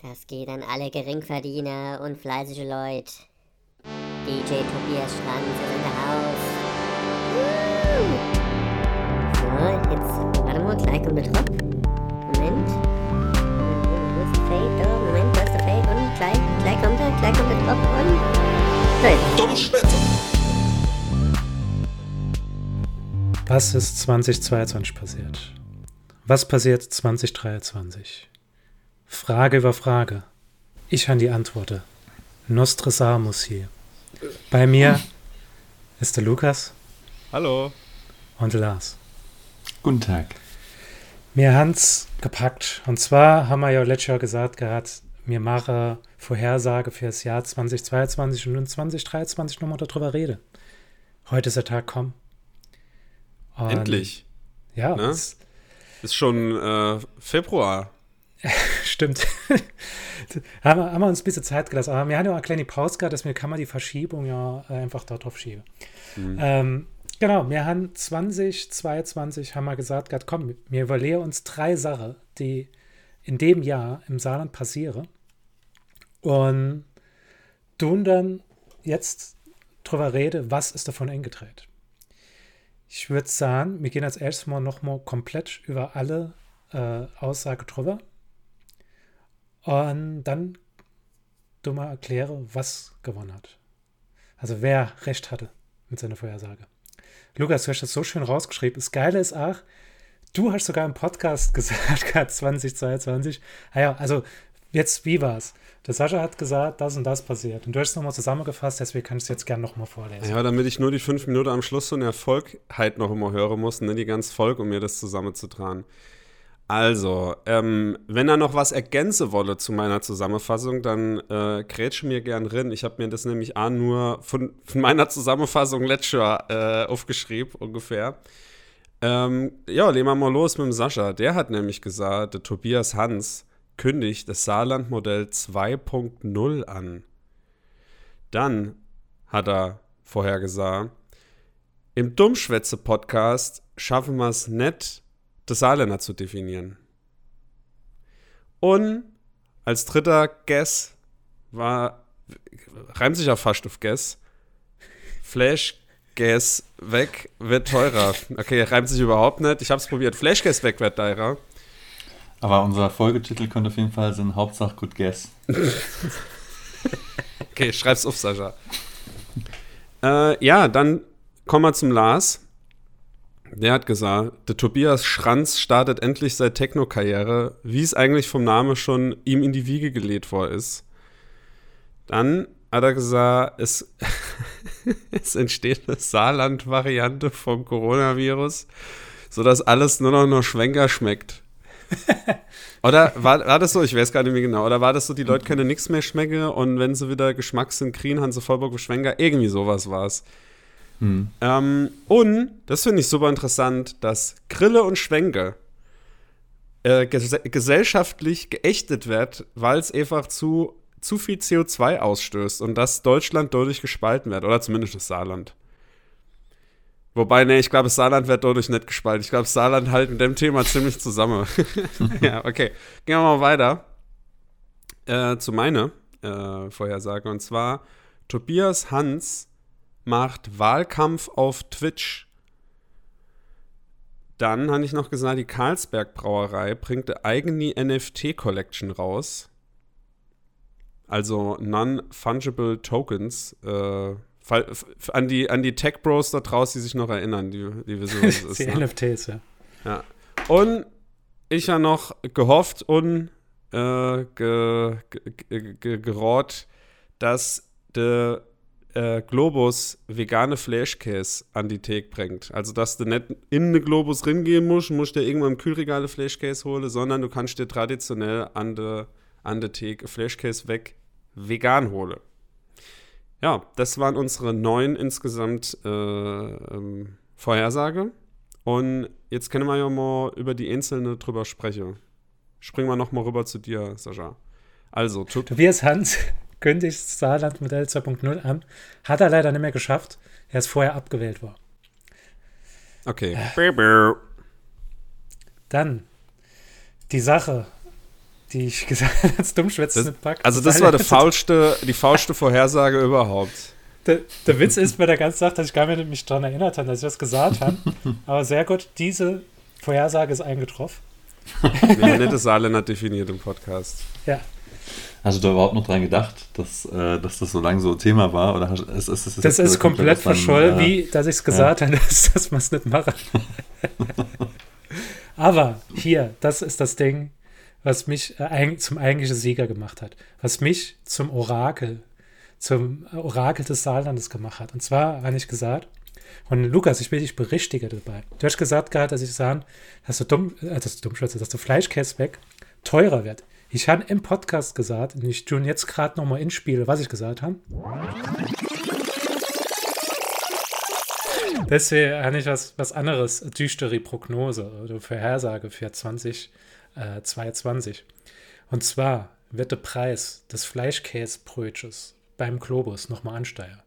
Das geht an alle Geringverdiener und fleißige Leute. DJ Tobias Schranz ist in der Haus. So, jetzt, warte mal, gleich kommt der Drop. Moment. Wo ist der Fade? Da, Moment, da ist der Fade und gleich, gleich kommt er, gleich kommt der Drop und... Dummschwätzer. Was ist 2022 passiert? Was passiert 2023? Frage über Frage. Ich an die Antworten. Nostradamus hier. Bei mir ist der Lukas Hallo. und der Lars. Guten Tag. Mir Hans gepackt. Und zwar haben wir ja letztes Jahr gesagt gehabt, mir mache Vorhersage für das Jahr 2022 und in 2023 nochmal darüber rede. Heute ist der Tag kommen. Und Endlich. Ja, Ne? es- Ist schon äh, Februar. Stimmt. haben, wir, haben wir uns ein bisschen Zeit gelassen. Aber wir haben ja auch eine kleine Pause gehabt, deswegen kann man die Verschiebung ja äh, einfach dort drauf schieben. Ähm, genau, wir haben 2022 haben wir gesagt, gehabt, komm, wir überlegen uns drei Sachen, die in dem Jahr im Saarland passieren. Und tun dann jetzt drüber rede, was ist davon eingetreten. Ich würde sagen, wir gehen als erstes mal nochmal komplett über alle äh, Aussage drüber. Und dann du mal erkläre, was gewonnen hat. Also wer recht hatte mit seiner Vorhersage. Lukas, du hast das so schön rausgeschrieben. Das Geile ist auch, du hast sogar im Podcast gesagt, gehabt, 2022. Ah ja, also jetzt, wie war's? Der Sascha hat gesagt, das und das passiert. Und du hast es nochmal zusammengefasst, deswegen kann ich es jetzt gerne nochmal vorlesen. Ja, damit ich nur die fünf Minuten am Schluss so eine Erfolg halt noch immer hören muss, ne, die ganz Volk, um mir das zusammenzutragen. Also, ähm, wenn er noch was ergänzen wolle zu meiner Zusammenfassung, dann äh, grätsche mir gern rein. Ich habe mir das nämlich auch nur von, von meiner Zusammenfassung letztes Jahr äh, aufgeschrieben, ungefähr. Ähm, ja, legen wir mal los mit dem Sascha. Der hat nämlich gesagt, der Tobias Hans kündigt das Saarland-Modell 2.0 an. Dann hat er vorher gesagt, im Dummschwätze-Podcast schaffen wir es nicht, das Saarländer zu definieren. Und als dritter Guess war, reimt sich ja fast auf Guess, Flash Gas weg wird teurer. Okay, reimt sich überhaupt nicht. Ich habe es probiert. Flash Gas weg wird teurer. Aber unser Folgetitel könnte auf jeden Fall sein Hauptsache Good Guess. Okay, schreib's auf, Sascha. äh, ja, dann kommen wir zum Lars. Der hat gesagt, der Tobias Schranz startet endlich seine Techno-Karriere, wie es eigentlich vom Namen schon ihm in die Wiege gelegt worden ist. Dann hat er gesagt, es, es entsteht eine Saarland-Variante vom Coronavirus, sodass alles nur noch nach Schwenker schmeckt. Oder war, war das so? Ich weiß gar nicht mehr genau. Oder war das so, die Leute können nichts mehr schmecken und wenn sie wieder Geschmackssinn kriegen, haben sie Vollbock Schwenker? Irgendwie sowas war es. Hm. Ähm, und, das finde ich super interessant, dass Grille und Schwenke äh, ges gesellschaftlich geächtet wird, weil es einfach zu, zu viel CO2 ausstößt und dass Deutschland dadurch gespalten wird. Oder zumindest das Saarland. Wobei, ne, ich glaube, das Saarland wird dadurch nicht gespalten. Ich glaube, das Saarland halt mit dem Thema ziemlich zusammen. ja, okay. Gehen wir mal weiter äh, zu meiner äh, Vorhersage. Und zwar, Tobias Hans macht Wahlkampf auf Twitch. Dann habe ich noch gesagt, die Karlsberg Brauerei bringt eine eigene NFT-Collection raus. Also Non-Fungible Tokens. Äh, an die, an die Tech Bros da draußen, die sich noch erinnern, die, die wissen, was es Die ist. Ne? NFTs, ja. Ja. Und ich habe noch gehofft und äh, ge, ge, ge, gerot, dass der äh, Globus vegane Flashcase an die Theke bringt. Also, dass du nicht in den Globus ringehen musst, musst dir irgendwann im Kühlregal eine Flashcase holen, sondern du kannst dir traditionell an der an der Theke Flashcase weg vegan holen. Ja, das waren unsere neun insgesamt äh, ähm, Vorhersage. Und jetzt können wir ja mal über die einzelne drüber sprechen. Springen wir noch mal rüber zu dir, Sascha. Also, Tobias Hans kündigt das Saarland-Modell 2.0 an. Hat er leider nicht mehr geschafft. Er ist vorher abgewählt worden. okay. Dann die Sache, die ich gesagt habe, als Dummschwätze nicht packt. Also das war die faulste, die faulste Vorhersage überhaupt. Der, der Witz ist, wenn er ganz sagt, dass ich gar nicht mich daran erinnert habe, dass ich das gesagt habe. Aber sehr gut, diese Vorhersage ist eingetroffen. Wir haben nicht das Saarländer definiert im Podcast. Ja. Hast du da überhaupt noch dran gedacht, dass, äh, dass das so lange so Thema war? Oder hast, ist, ist, ist das ist komplett verschollen, äh, wie dass ich es gesagt ja. habe, dass, dass man es nicht mache. Aber hier, das ist das Ding, was mich äh, zum eigentlichen Sieger gemacht hat. Was mich zum Orakel, zum Orakel des Saarlandes gemacht hat. Und zwar habe ich gesagt, und Lukas, ich will dich berichtigen dabei. Du hast gesagt gerade, dass ich sagen, dass du dumm, äh, dass du dumm dass du Fleischkäse weg teurer wird. Ich habe im Podcast gesagt, und ich tue jetzt gerade nochmal ins Spiel, was ich gesagt habe. Deswegen habe ich was, was anderes, düstere Prognose oder Vorhersage für 2022. Äh, und zwar wird der Preis des Fleischkäsebrötchens beim Globus nochmal ansteigen.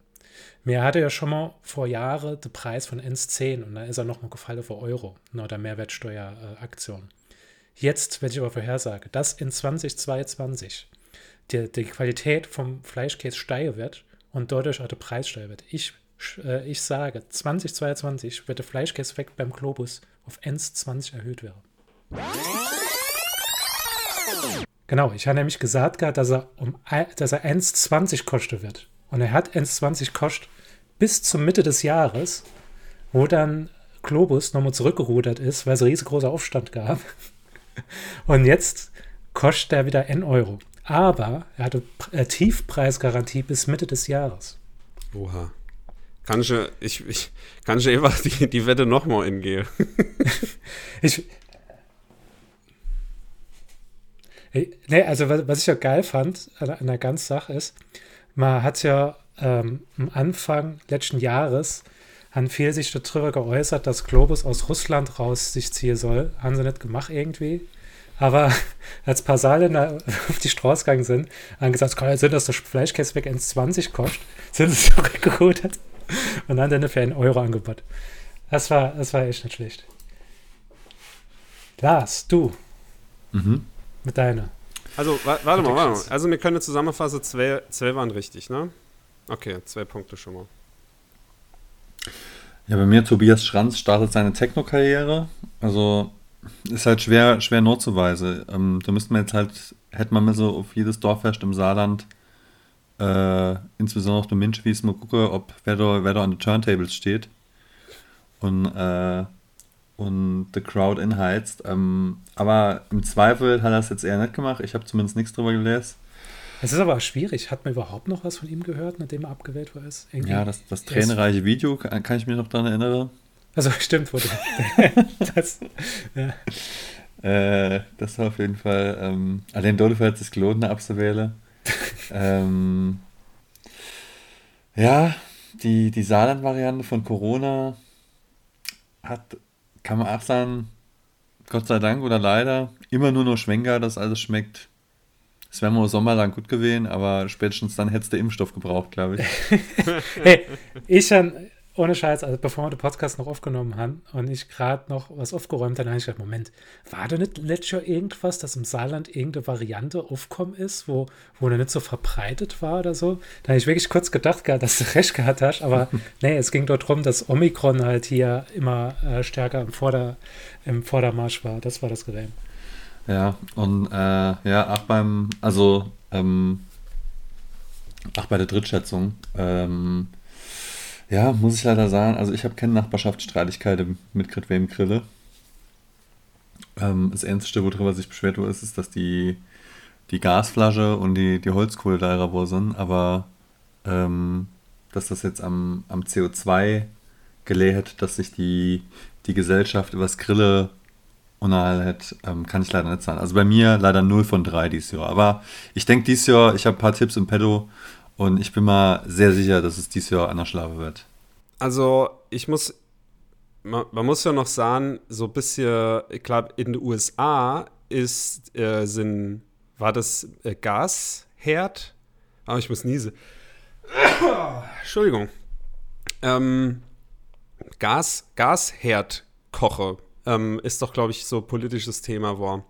Mir hatte ja schon mal vor Jahren den Preis von 1,10 und dann ist er nochmal gefallen für Euro, nach der Mehrwertsteueraktion. Jetzt werde ich aber vorhersage, dass in 2022 die, die Qualität vom Fleischkäse steigen wird und dadurch auch der Preis steigen wird. Ich, äh, ich sage, 2022 wird der Fleischkäseffekt beim Globus auf 1,20 erhöht werden. Genau, ich habe nämlich gesagt, dass er, um, er 1,20 kosten wird. Und er hat 1,20 kostet bis zur Mitte des Jahres, wo dann Globus nochmal zurückgerudert ist, weil es riesengroßer Aufstand gab. Und jetzt kostet er wieder N Euro. Aber er hatte äh, Tiefpreisgarantie bis Mitte des Jahres. Oha. Kann ich, ich, ich, kann ich einfach die, die Wette nochmal ingehen? ich. Nee, also was, was ich ja geil fand an, an der ganzen Sache ist, man hat ja ähm, am Anfang letzten Jahres haben viele sich darüber geäußert, dass Globus aus Russland raus sich ziehen soll. Haben sie nicht gemacht irgendwie. Aber als paar Saarländer auf die Straße gegangen sind, haben gesagt, es kann ja sein, dass das Fleischkäse weg 1,20 kostet, sind sie zurückgerudert und haben dann für einen Euro angeboten. Das war, das war echt nicht schlecht. Lars, du. Mhm. Mit deiner. Also, warte mal, warte mal. Also, wir können zusammenfassen, zwei, zwei waren richtig, ne? Okay, zwei Punkte schon mal. Ja, bei mir Tobias Schranz startet seine Techno-Karriere. Also, ist halt schwer, schwer notzuweisen. Ähm, da müsste man jetzt halt, hätte man mal so auf jedes Dorffest im Saarland, äh, insbesondere auf dem Minchwies, mal gucken, ob wer da, wer da an den Turntables steht. Und, äh, und The Crowd inheizt. Ähm, aber im Zweifel hat er es jetzt eher nicht gemacht. Ich habe zumindest nichts drüber gelesen. Es ist aber schwierig. Hat man überhaupt noch was von ihm gehört, nachdem er abgewählt war? Irgendwie ja, das, das tränenreiche Video, kann, ich mich noch daran erinnern. Also stimmt, wurde. das, ja. äh, das war auf jeden Fall. Ähm, allein dort hat es gelohnt, abzuwählen. ähm, ja, die, die Saarland-Variante von Corona hat, kann man auch sagen, Gott sei Dank oder leider, immer nur noch Schwenker, dass alles schmeckt. Es wäre mal Sommer lang gut gewesen, aber spätestens dann hättest du Impfstoff gebraucht, glaube ich. hey, ich dann, ohne Scheiß, also bevor wir den Podcast noch aufgenommen haben und ich gerade noch was aufgeräumt habe, habe ich gedacht, Moment, war da nicht letztes Jahr irgendwas, dass im Saarland irgendeine Variante aufkommen ist, wo, wo der nicht so verbreitet war oder so? Da habe ich wirklich kurz gedacht, dass du recht gehabt hast, aber nee, es ging dort darum, dass Omikron halt hier immer äh, stärker im, Vorder-, im Vordermarsch war. Das war das Problem. Ja, und äh, ja, auch beim, also, ähm, auch bei der Drittschätzung, ähm, ja, muss ich leider sagen, also ich habe keine Nachbarschaftsstreitigkeiten mit wem Grille. Ähm, das Einzige, worüber sich beschwert wurde, ist, ist, dass die, die Gasflasche und die, die Holzkohle da wo sind, aber ähm, dass das jetzt am, am CO2 gelehrt, dass sich die, die Gesellschaft übers Grille Unheil ähm, kann ich leider nicht sagen. Also bei mir leider 0 von 3 dieses Jahr. Aber ich denke dieses Jahr, ich habe ein paar Tipps im Pedo und ich bin mal sehr sicher, dass es dieses Jahr anders schlafen wird. Also ich muss, man, man, muss ja noch sagen, so ein bisschen, ich glaube, in den USA ist, äh, sind, war das äh, Gasherd? Aber oh, ich muss niese. Entschuldigung. Ähm, Gas, Gasherdkoche ähm, ist doch, glaube ich, so politisches Thema war.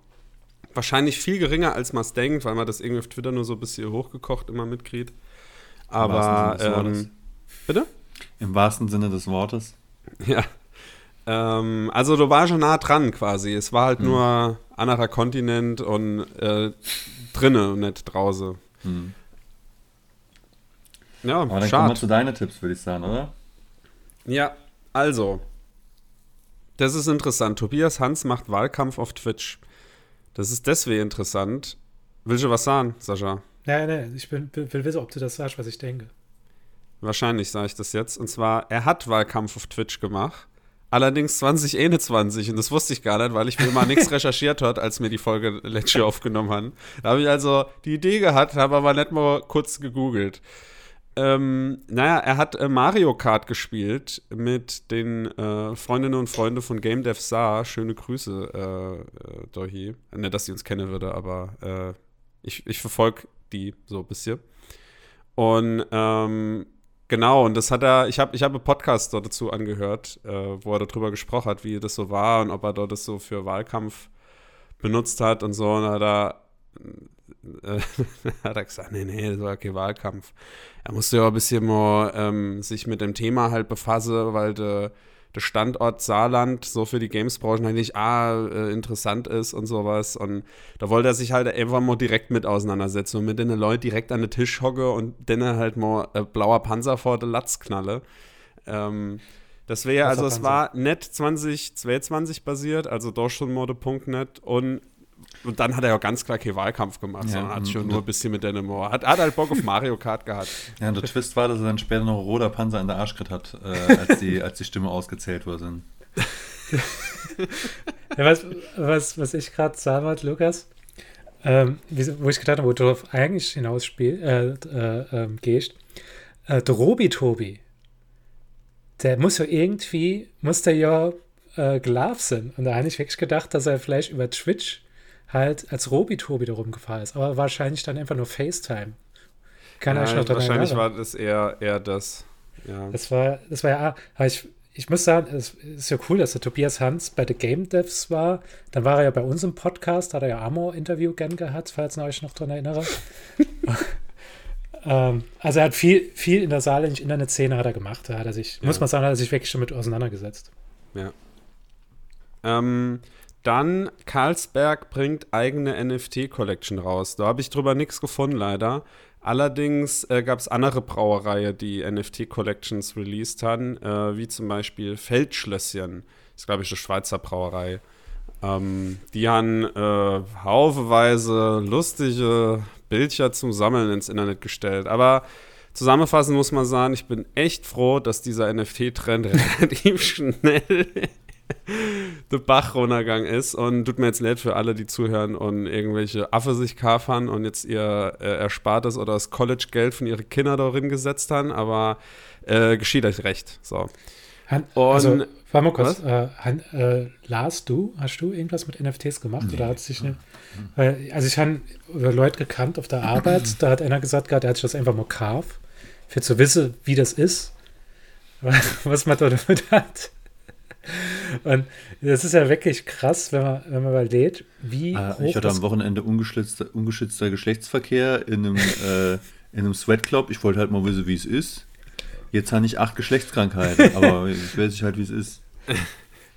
wahrscheinlich viel geringer, als man es denkt, weil man das irgendwie auf Twitter nur so ein bisschen hochgekocht immer mitkriegt. Aber, ähm, bitte? Im wahrsten Sinne des Wortes. Ja. Ähm, also du warst schon nah dran quasi. Es war halt hm. nur anderer Kontinent und äh, drinnen und nicht draußen. Hm. Ja, Aber dann schad. kommen wir zu deinen Tipps, würde ich sagen, oder? Ja, also. Das ist interessant. Tobias Hans macht Wahlkampf auf Twitch. Das ist deswegen interessant. Willst du was sagen, Sascha? Nein, nein, ich bin, will wissen, ob du das sagst, was ich denke. Wahrscheinlich sage ich das jetzt. Und zwar, er hat Wahlkampf auf Twitch gemacht. Allerdings 2021 und das wusste ich gar nicht, weil ich mir mal nichts recherchiert hat, als mir die Folge letztes Jahr aufgenommen haben. Da habe ich also die Idee gehabt, habe aber nicht mal kurz gegoogelt. Ähm, naja, er hat äh, Mario Kart gespielt mit den äh, Freundinnen und Freunden von Game Dev Saar. Schöne Grüße, äh, äh, Dohi. Nicht, dass sie uns kennen würde, aber äh, ich, ich verfolge die so ein bisschen. Und ähm, genau, und das hat er, ich habe ich hab einen Podcast dort dazu angehört, äh, wo er darüber gesprochen hat, wie das so war und ob er dort das so für Wahlkampf benutzt hat und so. Und hat er äh, hat er gesagt, nee, nee, das war kein Wahlkampf. Er musste ja ein bisschen mal ähm, sich mit dem Thema halt befassen, weil der de Standort Saarland so für die Games-Branche eigentlich ah, äh, interessant ist und sowas. Und da wollte er sich halt einfach mal direkt mit auseinandersetzen und mit den Leuten direkt an den Tisch hocke und dann halt mal äh, blauer Panzer vor der Latz knalle. Ähm, das wäre, also es war net 2022 basiert, also doch schon Mode.net und und dann hat er ja ganz klar keinen Wahlkampf gemacht, ja, sondern hat schon nur ein bisschen mit Dynamo. Hat, hat halt Bock auf Mario Kart gehabt. Ja, und der Twist war, dass er dann später noch roter Panzer in der Arschkrit hat, äh, als, die, als die Stimme ausgezählt wurde. ja, was, was, was ich gerade sagen wollte, Lukas, ähm, wo ich gedacht habe, wo du darauf eigentlich hinaus spiel, äh, äh, ähm, gehst, äh, der Robi-Tobi, der muss ja irgendwie, muss der ja äh, Glove sein. Und da habe ich wirklich gedacht, dass er vielleicht über Twitch halt als Robi-Tobi da rumgefahren ist. Aber wahrscheinlich dann einfach nur FaceTime. Kann ja, noch wahrscheinlich war das eher, eher das. Ja. Das war, das war ja, aber ich, ich muss sagen, es ist ja cool, dass der Tobias Hans bei The Game Devs war. Dann war er ja bei uns im Podcast, hat er ja Amor-Interview gern gehabt, falls ihr euch noch daran erinnere. ähm, also er hat viel, viel in der saarländischen Internetszene hat er gemacht. Da hat er sich, ja. muss man sagen, hat er sich wirklich schon mit auseinandergesetzt. Ja. Ähm, dann Carlsberg bringt eigene NFT-Collection raus. Da habe ich drüber nichts gefunden, leider. Allerdings äh, gab es andere Brauereien, die NFT-Collections released haben, äh, wie zum Beispiel Feldschlösschen. Das ist, glaube ich, eine Schweizer Brauerei. Ähm, die haben äh, haufenweise lustige Bildchen zum Sammeln ins Internet gestellt. Aber zusammenfassend muss man sagen, ich bin echt froh, dass dieser NFT-Trend relativ schnell der Bach runtergegangen ist und tut mir jetzt leid für alle, die zuhören und irgendwelche Affe sich kafern und jetzt ihr äh, Erspartes oder das College-Geld von ihren Kindern darin gesetzt haben, aber äh, geschieht euch recht. So. Han, also, warte mal kurz. Äh, Han, äh, Lars, du, hast du irgendwas mit NFTs gemacht nee. oder hat sich eine, also ich habe Leute gekannt auf der Arbeit, da hat einer gesagt, er hat sich das einfach mal gekauft, für zu wissen, wie das ist, was man da damit hat. Und das ist ja wirklich krass, wenn man, wenn man überlegt, wie. Ah, ich hatte am Wochenende ungeschützter, ungeschützter Geschlechtsverkehr in einem, äh, in einem Sweatclub. Ich wollte halt mal wissen, wie es ist. Jetzt habe ich acht Geschlechtskrankheiten, aber ich weiß halt, wie es ist.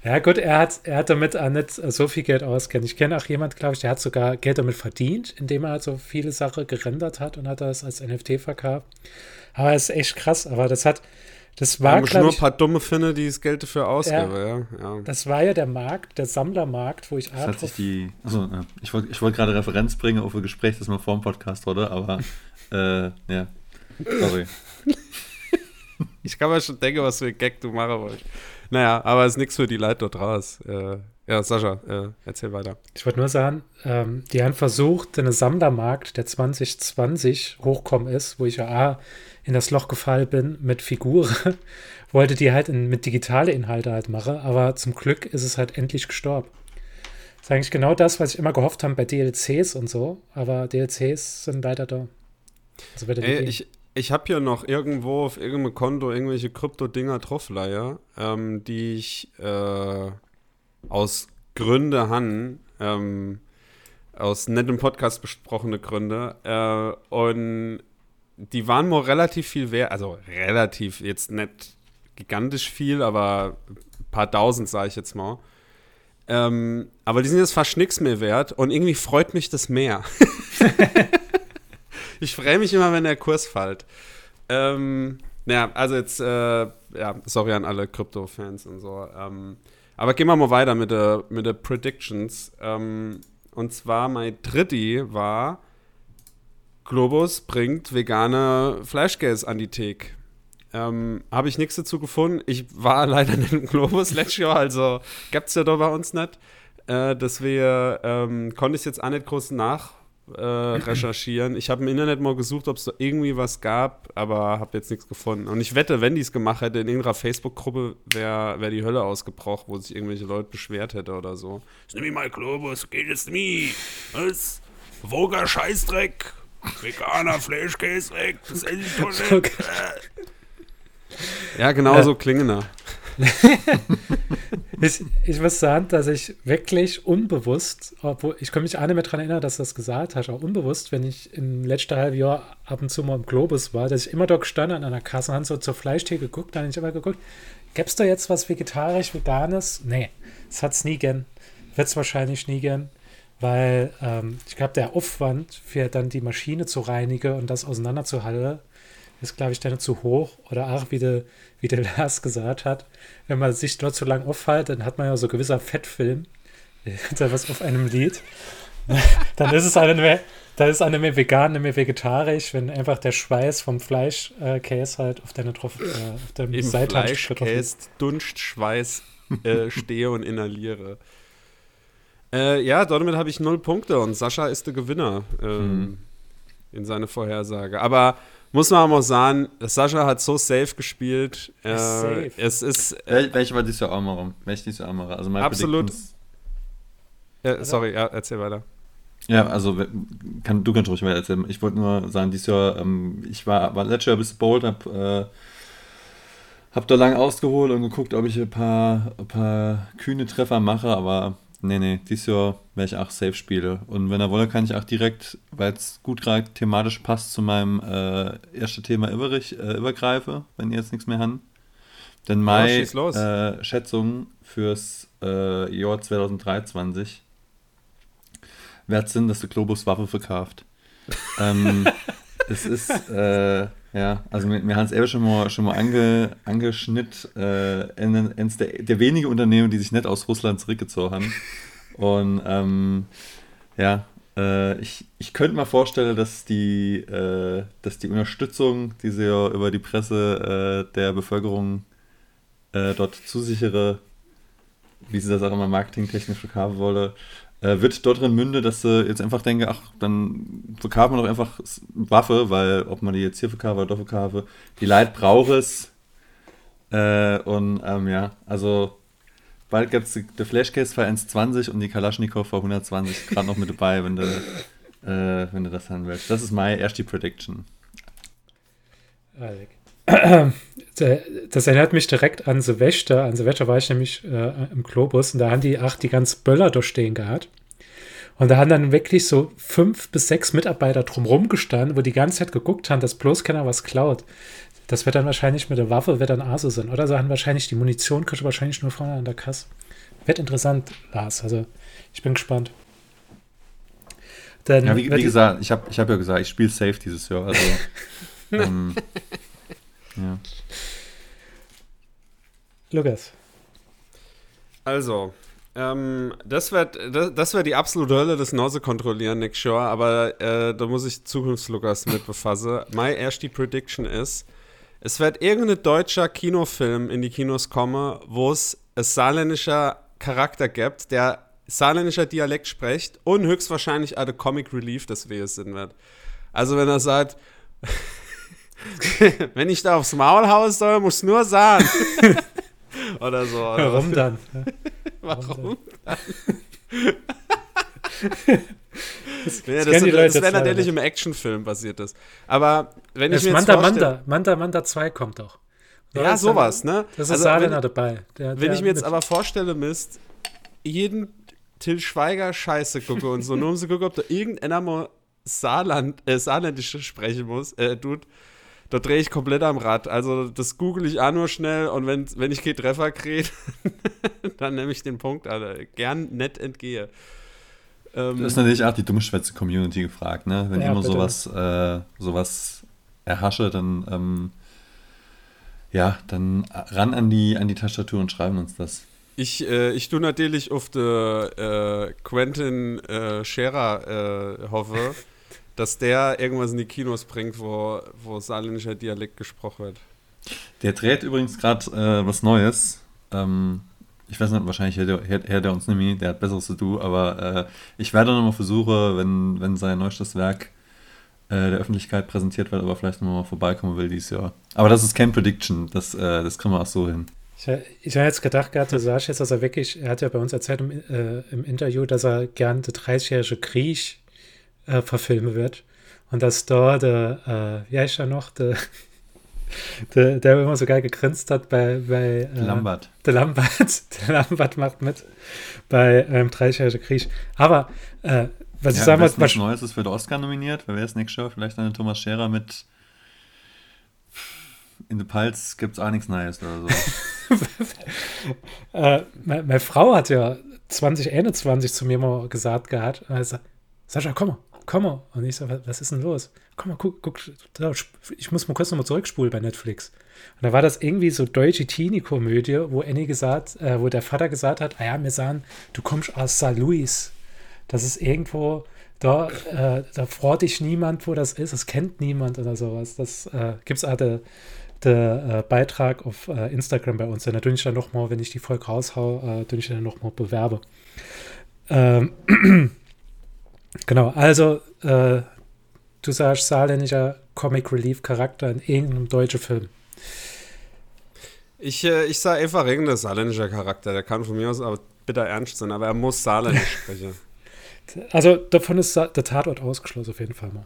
Ja, gut, er hat, er hat damit auch nicht so viel Geld auskennt. Ich kenne auch jemanden, glaube ich, der hat sogar Geld damit verdient, indem er halt so viele Sachen gerendert hat und hat das als NFT verkauft. Aber es ist echt krass, aber das hat, das war, ja, nur ein paar dumme Finne, die das Geld dafür ausgeben. Ja, ja, Das war ja der Markt, der Sammlermarkt, wo ich das hat sich die, also, Ich wollte ich wollt gerade Referenz bringen auf ein Gespräch, das wir vor dem Podcast oder, aber äh, ja, sorry. ich kann mir schon denken, was für ein Gag du machen wolltest. Naja, aber es ist nichts für die Leute dort raus. Äh, ja, Sascha, äh, erzähl weiter. Ich wollte nur sagen, ähm, die haben versucht, den Sammlermarkt, der 2020 hochkommen ist, wo ich ja A, in das Loch gefallen bin mit Figuren, wollte die halt in, mit digitale Inhalte halt machen, aber zum Glück ist es halt endlich gestorben. Das ist eigentlich genau das, was ich immer gehofft habe bei DLCs und so, aber DLCs sind leider da. Also Ey, ich, ich habe hier noch irgendwo auf irgendeinem Konto irgendwelche Krypto-Dinger draufleier, ähm, die ich äh, aus Gründe han ähm, Aus nettem Podcast besprochene Gründe. Äh, und die waren mir relativ viel wert. Also relativ, jetzt nicht gigantisch viel, aber ein paar tausend, sage ich jetzt mal. Ähm, aber die sind jetzt fast nichts mehr wert und irgendwie freut mich das mehr. ich freue mich immer, wenn der Kurs fällt. Ähm, naja, also jetzt, äh, ja, sorry an alle Krypto-Fans und so. Ähm, aber gehen wir mal weiter mit den mit Predictions. Ähm, und zwar mein dritti war, Globus bringt vegane Fleischkäse an die Theke. Ähm, Habe ich nichts dazu gefunden. Ich war leider nicht im Globus letztes Jahr, also gibt es ja da bei uns nicht. Äh, deswegen ähm, konnte ich jetzt auch nicht groß nach äh, recherchieren. Ich habe im Internet mal gesucht, ob es da irgendwie was gab, aber habe jetzt nichts gefunden. Und ich wette, wenn die es gemacht hätte, in irgendeiner Facebook-Gruppe wäre wär die Hölle ausgebrochen, wo sich irgendwelche Leute beschwert hätte oder so. Ich nehme mal Globus, geht es nie. Was? Woger Scheißdreck. Veganer Fleischkäse weg. Das esse ich doch nicht. Ja, genau so klingen er. Ich, ich muss sagen, dass ich wirklich unbewusst, obwohl ich kann mich auch nicht mehr daran erinnern, dass du das gesagt hast, auch unbewusst, wenn ich im letzten halben Jahr ab und zu mal im Globus war, dass ich immer dort gestanden an einer Kasse und so zur Fleischtheke geguckt, dann habe ich immer geguckt, gäbe es da jetzt was vegetarisch, veganes? Nee, das hat es nie gern. Wird es wahrscheinlich nie gern, weil ähm, ich glaube, der Aufwand für dann die Maschine zu reinigen und das auseinanderzuhalten, ist, glaube ich, dann zu hoch. Oder auch, wie der, wie der Lars gesagt hat, wenn man sich dort zu lang aufhält, dann hat man ja so gewisser Fettfilm, was auf einem Lied. dann ist es eine mehr, da ist eine mehr vegan, eine mehr vegetarisch, wenn einfach der Schweiß vom Fleischkäse äh, halt auf deine drauf, äh, auf der Im Seite Fleischkäse, Dunstschweiß äh, stehe und inhaliere. Äh, ja, damit habe ich null Punkte und Sascha ist der Gewinner ähm, hm. in seine Vorhersage. Aber muss man auch sagen, Sascha hat so safe gespielt. Äh, safe. Es ist. Äh, Welche war dieses Jahr auch mal rum? Welche dieses Jahr auch mal Also absolut. Äh, sorry, ja, erzähl weiter. Ja, also kann, du kannst ruhig weiter erzählen. Ich wollte nur sagen, dieses Jahr, ähm, ich war, war letztes Jahr ein bisschen bold, hab, äh, hab da lang ausgeholt und geguckt, ob ich ein paar, ein paar kühne Treffer mache, aber Nee, nee, dieses Jahr werde ich auch safe spiele. Und wenn er wolle, kann ich auch direkt, weil es gut gerade thematisch passt, zu meinem äh, ersten Thema überrig, äh, übergreife, wenn ihr jetzt nichts mehr habt. Denn meine äh, Schätzung fürs äh, Jahr 2023 wird sind, dass der Globus Waffe verkauft. ähm, es ist, äh, ja, also wir, wir haben es eben schon mal, schon mal ange, angeschnitten, äh, eines der, der wenigen Unternehmen, die sich nicht aus Russland zurückgezogen haben. Und ähm, ja, äh, ich, ich könnte mir vorstellen, dass die, äh, dass die Unterstützung, die sie ja über die Presse äh, der Bevölkerung äh, dort zusichere, wie sie das auch immer marketingtechnisch verkaufen wolle, äh, wird dort drin münde, dass sie jetzt einfach denken, ach, dann verkaufen wir doch einfach Waffe, weil ob man die jetzt hier verkaufe oder dort verkaufe, die Leute braucht es. Äh, und ähm, ja, also bald gibt es der Flashcase für 1,20 und die Kalaschnikow für 120 gerade noch mit dabei, wenn du, äh, wenn du das haben willst. Das ist meine erste Prediction. Das erinnert mich direkt an Silvester. An Silvester war ich nämlich äh, im Globus und da haben die acht die ganzen Böller durchstehen gehabt. Und da haben dann wirklich so fünf bis sechs Mitarbeiter drumherum gestanden, wo die ganze Zeit geguckt haben, dass bloß keiner was klaut. Das wird dann wahrscheinlich mit der Waffe, wird dann ASO sein. Oder sagen wahrscheinlich, die Munition könnte wahrscheinlich nur vorne an der Kasse. Wird interessant, Lars. Also, ich bin gespannt. Dann ja, wie, wie gesagt, ich habe ich hab ja gesagt, ich spiele safe dieses Jahr. Also, ähm, ja. Lukas. Also, ähm, das wird das, das wär die absolute Hölle des Nose kontrollieren, Nick Shaw, aber äh, da muss ich Zukunftslukas mit befassen. Meine erste Prediction ist, es wird irgendein deutscher Kinofilm in die Kinos kommen, wo es ein saarländischer Charakter gibt, der saarländischer Dialekt spricht und höchstwahrscheinlich auch der Comic Relief des Wesen wird. Also wenn er sagt, wenn ich da aufs Maul hauen soll, muss nur sagen. oder so. Oder Warum dann? Warum dann? Das, ja, das, das, das wäre natürlich im Actionfilm passiert ist. Aber wenn das ich mir Manta, jetzt Manta, Manta, Manta 2 kommt doch. So ja, sowas, ne? Das ist also, Saarländer dabei. Der, wenn der ich mir jetzt aber vorstelle, Mist, jeden Till Schweiger Scheiße gucke und so, nur um zu gucken, ob da irgendeiner mal Saarland, äh, Saarländisch sprechen muss, äh, tut, da drehe ich komplett am Rad. Also das google ich auch nur schnell und wenn, wenn ich keinen Treffer kriege, dann nehme ich den Punkt, Alter. Gern nett entgehe. Ähm, das ist natürlich auch die Dummschwätze-Community gefragt, ne? Wenn ja, immer bitte. sowas, äh, sowas erhasche, dann ähm, ja, dann ran an die, an die Tastatur und schreiben uns das. Ich, äh, ich tue natürlich auf die äh, Quentin äh, Scherer äh, hoffe, dass der irgendwas in die Kinos bringt, wo, wo saarländischer Dialekt gesprochen wird. Der dreht übrigens gerade äh, was Neues. Ähm, ich weiß nicht, wahrscheinlich hört der uns nicht mehr, der hat Besseres zu tun, aber äh, ich werde nochmal versuchen, wenn, wenn sein neuestes Werk äh, der Öffentlichkeit präsentiert wird, aber vielleicht nochmal vorbeikommen will dieses Jahr. Aber das ist kein Prediction, das, äh, das kriegen wir auch so hin. Ich, ich habe jetzt gedacht gehabt, du sagst jetzt, dass er wirklich, er hat ja bei uns erzählt im, äh, im Interview, dass er gern der 30-jährige Krieg äh, verfilmen wird. Und dass da der, äh, wie heißt er noch, der, der, der immer so geil gegrinst hat bei, bei äh, Lambert. Der Lambert, der Lambert macht mit bei ähm, 30-jähriger Krieg. Aber äh, was ja, ich sagen wollte, was Neues ist für den Oscar nominiert, wer wäre es nächstes Jahr? Vielleicht eine Thomas Scherer mit in der Pulse gibt es auch nichts Neues oder so. äh, meine, meine, Frau hat ja 2021 zu mir mal gesagt gehabt, also, Sascha, komm mal, komm mal. Und ich so, was ist denn los? Komm mal, guck, guck, ich muss mal kurz nochmal zurückspulen bei Netflix. Und da war das irgendwie so deutsche Teenie-Komödie, wo Annie gesagt, äh, wo der Vater gesagt hat, ah ja, wir sagen, du kommst aus St. Louis. Das ist irgendwo, da, äh, da freut dich niemand, wo das ist, das kennt niemand oder sowas. Das äh, gibt es auch der, der äh, Beitrag auf äh, Instagram bei uns. Den tue ich dann nochmal, wenn ich die Folge raushaue, äh, tue ich dann nochmal bewerbe. Ähm, genau, also äh, du sagst saarländischer Comic Relief Charakter in irgendeinem deutschen Film. Ich, äh, ich sage einfach irgendein saarländischer Charakter. Der kann von mir aus aber bitter ernst sein, aber er muss saarländisch sprechen. Also davon ist der Tatort ausgeschlossen auf jeden Fall mal.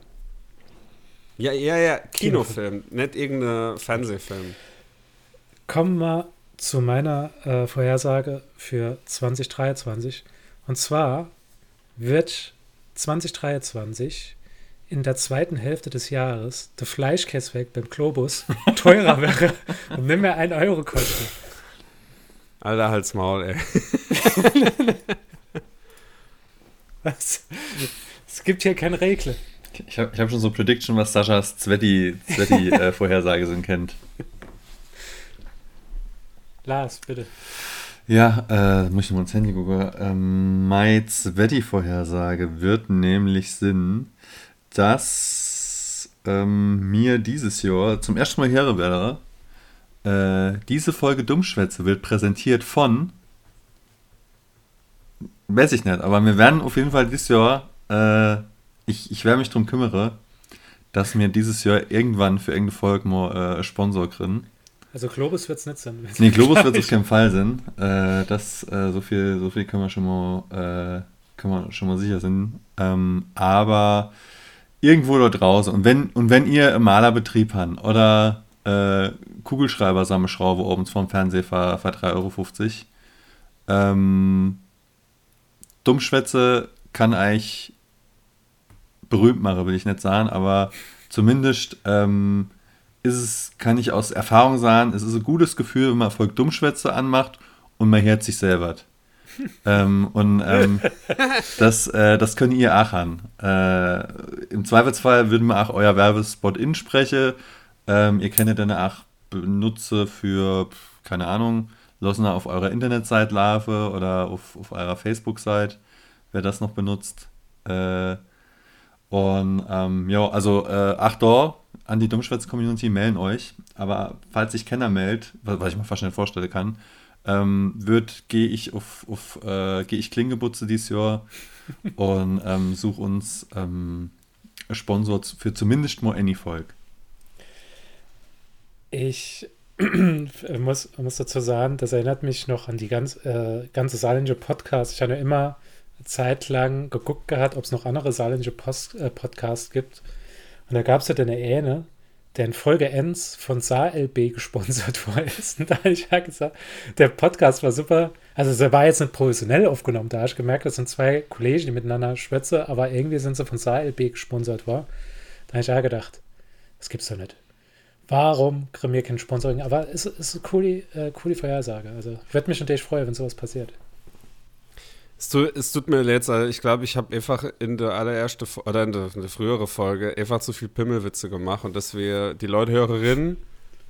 Ja, ja, ja, Kinofilm, Kinofilm. nicht irgendein Fernsehfilm. Kommen wir zu meiner äh, Vorhersage für 2023. Und zwar wird 2023 in der zweiten Hälfte des Jahres der Fleischkäseweg beim Globus teurer wäre und nicht mehr ein Euro kostet. Alter, halt's Maul, ey. Es gibt hier keine Regel. Ich habe ich hab schon so Prediction, was Saschas Zwetti-Vorhersage äh, sind, kennt. Lars, bitte. Ja, äh, muss ich mal ins Handy gucken. Ähm, meine Zwetti-Vorhersage wird nämlich Sinn, dass ähm, mir dieses Jahr zum ersten Mal hören werde, äh, diese Folge Dummschwätze wird präsentiert von weiß ich nicht, aber wir werden auf jeden Fall dieses Jahr äh, ich, ich werde mich darum kümmere, dass wir dieses Jahr irgendwann für irgendeine Folge mal äh, Sponsor kriegen. Also Globus wird es nicht sein. Nee, Globus wird es auf keinen Fall sein. Äh, das, äh, so, viel, so viel können wir schon mal, äh, können wir schon mal sicher sein. Ähm, aber irgendwo dort draußen. Und wenn, und wenn ihr Malerbetrieb habt oder äh, Kugelschreiber Schraube oben vom Fernseher für, für 3,50 Euro, ähm, Dummschwätze kann eigentlich berühmt mache, will ich nicht sagen, aber zumindest ähm, ist es, kann ich aus Erfahrung sagen, es ist ein gutes Gefühl, wenn man Erfolg Dummschwätze anmacht und man hört sich selber. ähm, und ähm, das, äh, das können ihr auch an. Äh, Im Zweifelsfall würden wir auch euer Werbespot insprechen. Ähm, ihr kennt dann auch Benutze für, keine Ahnung, lassen auf eurer Internetseite laufen oder auf, auf eurer Facebook-Seite, wer das noch benutzt. Äh, und ähm, ja, also äh, Achtung an die Dummschwätz-Community, melden euch. Aber falls sich keiner meldet, was ich mir fast schnell vorstellen kann, ähm, wird, gehe ich auf, auf äh, gehe ich Klingebutze dieses Jahr und ähm, suche uns ähm, Sponsor für zumindest mal any Volk. Ich muss, muss dazu sagen, das erinnert mich noch an die ganz, äh, ganze saarländische Podcast. Ich habe ja immer Zeit lang geguckt gehabt, ob es noch andere saarländische Post, äh, Podcasts gibt. Und da gab es ja halt eine Ähne, der in Folge 1 von SaarLB gesponsert ist. Und da habe ich ja gesagt, der Podcast war super. Also, der war jetzt nicht professionell aufgenommen. Da habe ich gemerkt, das sind zwei Kollegen, die miteinander schwätzen, aber irgendwie sind sie von SaarLB gesponsert worden. Da habe ich ja gedacht, das gibt's doch nicht. Warum kriegen wir kein Sponsoring? Aber es ist eine coole, äh, coole Vorhersage. Also, ich würde mich natürlich freuen, wenn sowas passiert. Es tut, es tut mir leid, also ich glaube, ich habe einfach in der allererste oder in der, in der frühere Folge einfach zu viel Pimmelwitze gemacht und dass wir die Leute Hörerinnen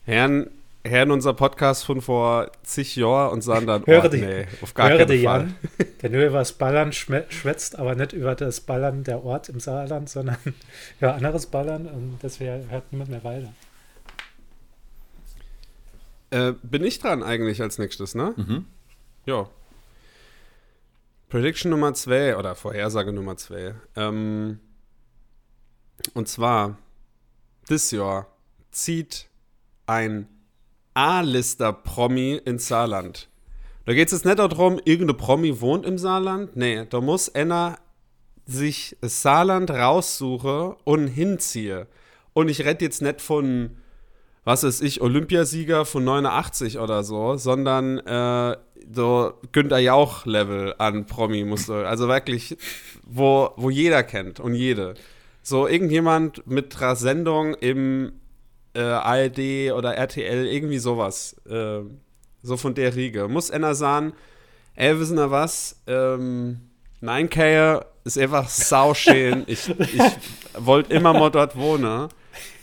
Herren hören unser Podcast von vor zig Jahren und sagen dann, höre oh, die, nee, auf gar höre keinen die Fall. Jan, der nur über das Ballern schwätzt, aber nicht über das Ballern der Ort im Saarland, sondern über anderes Ballern und deswegen hört niemand mehr weiter. Äh, bin ich dran eigentlich als nächstes, ne? Mhm. Ja. Prediction Nummer zwei oder Vorhersage Nummer zwei. Ähm, und zwar, this Jahr zieht ein A-Lister-Promi ins Saarland. Da geht es jetzt nicht darum, irgendeine Promi wohnt im Saarland. Nee, da muss einer sich das Saarland raussuche und hinziehe. Und ich rede jetzt nicht von, was weiß ich, Olympiasieger von 89 oder so, sondern äh, so Günther Jauch-Level an Promi musste. Also wirklich, wo, wo jeder kennt und jede. So irgendjemand mit einer Sendung im äh, ARD oder RTL, irgendwie sowas. Äh, so von der Riege. Muss einer sagen, ey, wissen wir was? Ähm, 9K ist einfach sauschön. ich ich wollte immer mal dort wohnen